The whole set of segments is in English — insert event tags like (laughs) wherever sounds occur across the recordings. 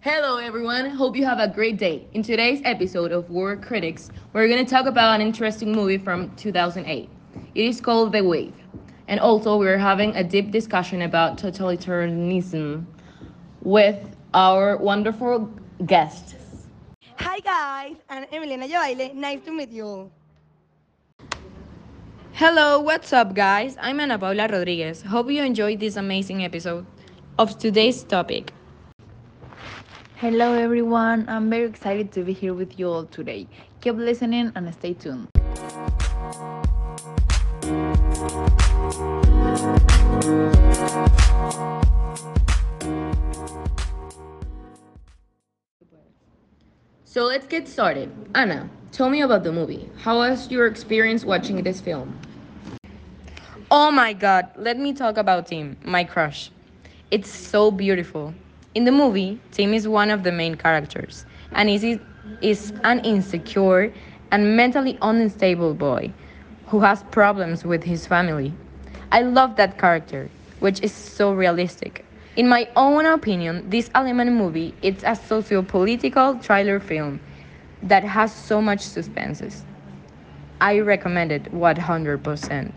Hello, everyone. Hope you have a great day. In today's episode of War Critics, we're going to talk about an interesting movie from 2008. It is called The Wave. And also, we're having a deep discussion about totalitarianism with our wonderful guests. Hi guys, I'm Emiliana Yabaile. Nice to meet you all. Hello, what's up, guys? I'm Ana Paula Rodriguez. Hope you enjoyed this amazing episode of today's topic. Hello everyone, I'm very excited to be here with you all today. Keep listening and stay tuned. So let's get started. Anna, tell me about the movie. How was your experience watching this film? Oh my god, let me talk about Tim, my crush. It's so beautiful. In the movie, Tim is one of the main characters and is, is an insecure and mentally unstable boy who has problems with his family. I love that character, which is so realistic. In my own opinion, this Alemán movie it's a socio-political thriller film that has so much suspenses. I recommend it 100%.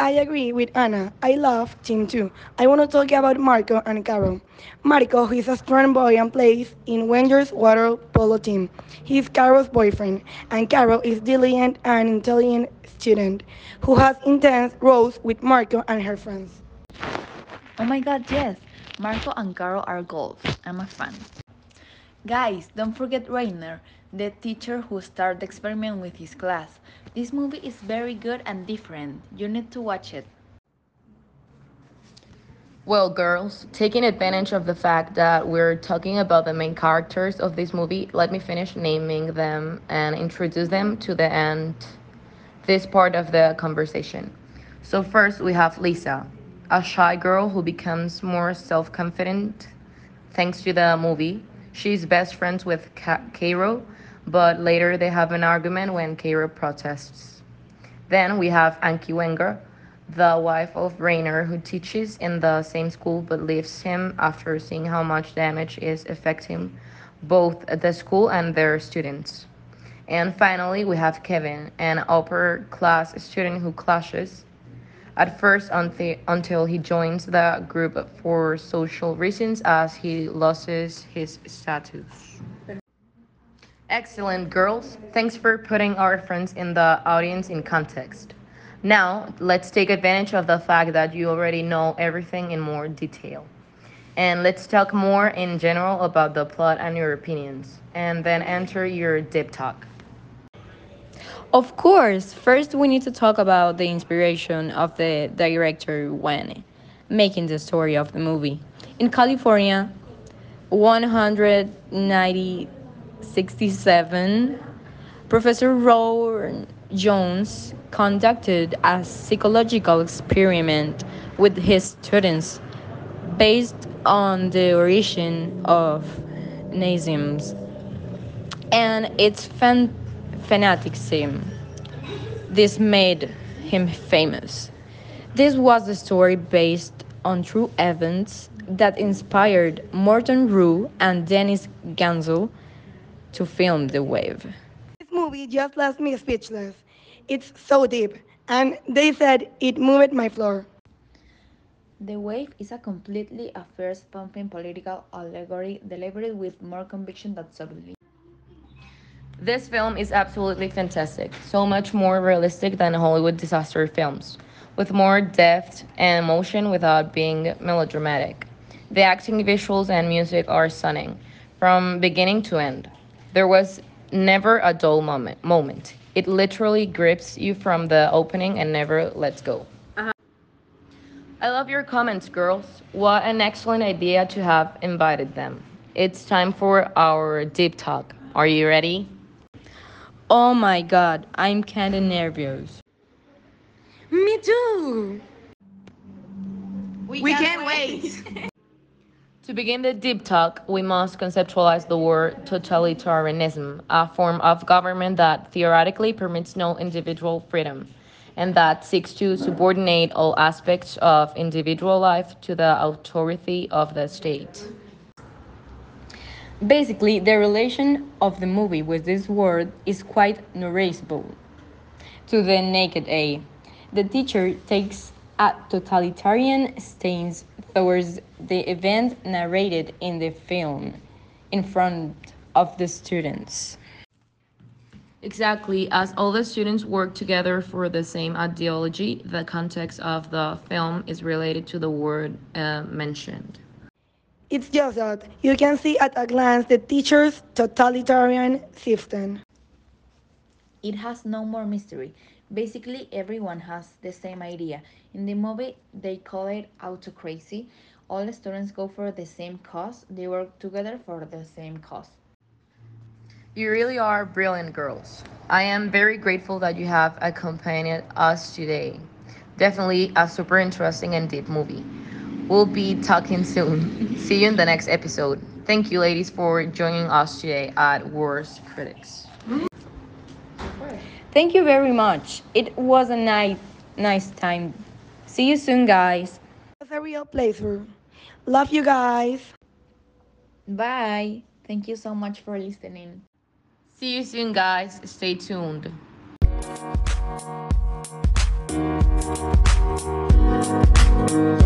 I agree with Anna. I love Tim 2. I want to talk about Marco and Carol. Marco, is a strong boy and plays in Wenger's water polo team. He is Caro's boyfriend, and Carol is diligent and intelligent student who has intense rows with Marco and her friends. Oh my god, yes! Marco and Carol are goals. I'm a fan. Guys, don't forget Rainer, the teacher who started the experiment with his class. This movie is very good and different. You need to watch it. Well, girls, taking advantage of the fact that we're talking about the main characters of this movie, let me finish naming them and introduce them to the end this part of the conversation. So first we have Lisa, a shy girl who becomes more self-confident thanks to the movie. She's best friends with Cairo, but later they have an argument when Cairo protests. Then we have Anke Wenger, the wife of Rainer, who teaches in the same school but leaves him after seeing how much damage is affecting both the school and their students. And finally, we have Kevin, an upper class student who clashes at first until he joins the group for social reasons as he loses his status. Excellent, girls. Thanks for putting our friends in the audience in context. Now, let's take advantage of the fact that you already know everything in more detail. And let's talk more in general about the plot and your opinions, and then enter your deep talk. Of course, first we need to talk about the inspiration of the director when making the story of the movie. In California, 1967, Professor Ron Jones conducted a psychological experiment with his students based on the origin of Nazism and its fan- fanaticism. This made him famous. This was a story based on true events that inspired Morton Rhue and Dennis Gansel to film The Wave. This movie just left me speechless. It's so deep, and they said it moved my floor. The Wave is a completely a first pumping political allegory delivered with more conviction than subtlety. This film is absolutely fantastic, so much more realistic than Hollywood disaster films, with more depth and emotion without being melodramatic. The acting, visuals, and music are stunning, from beginning to end. There was never a dull moment. moment. It literally grips you from the opening and never lets go. Uh-huh. I love your comments, girls. What an excellent idea to have invited them. It's time for our deep talk. Are you ready? Oh my god, I'm kinda nervous. Me too. We, can't, wait. (laughs) to begin the deep talk, we must conceptualize the word totalitarianism, a form of government that theoretically permits no individual freedom and that seeks to subordinate all aspects of individual life to the authority of the state. Basically, the relation of the movie with this word is quite noticeable. To the naked eye, the teacher takes a totalitarian stance towards the event narrated in the film in front of the students. Exactly, as all the students work together for the same ideology, the context of the film is related to the word uh, mentioned. It's just that you can see at a glance the teacher's totalitarian system. It has no more mystery. Basically, everyone has the same idea. In the movie, they call it autocracy. All the students go for the same cause, they work together for the same cause. You really are brilliant girls. I am very grateful that you have accompanied us today. Definitely a super interesting and deep movie. We'll be talking soon. See you in the next episode. Thank you, ladies, for joining us today at Worst Critics. Thank you very much. It was a nice, nice time. See you soon, guys. It's a real playthrough. Love you guys. Bye. Thank you so much for listening. See you soon, guys. Stay tuned. Thank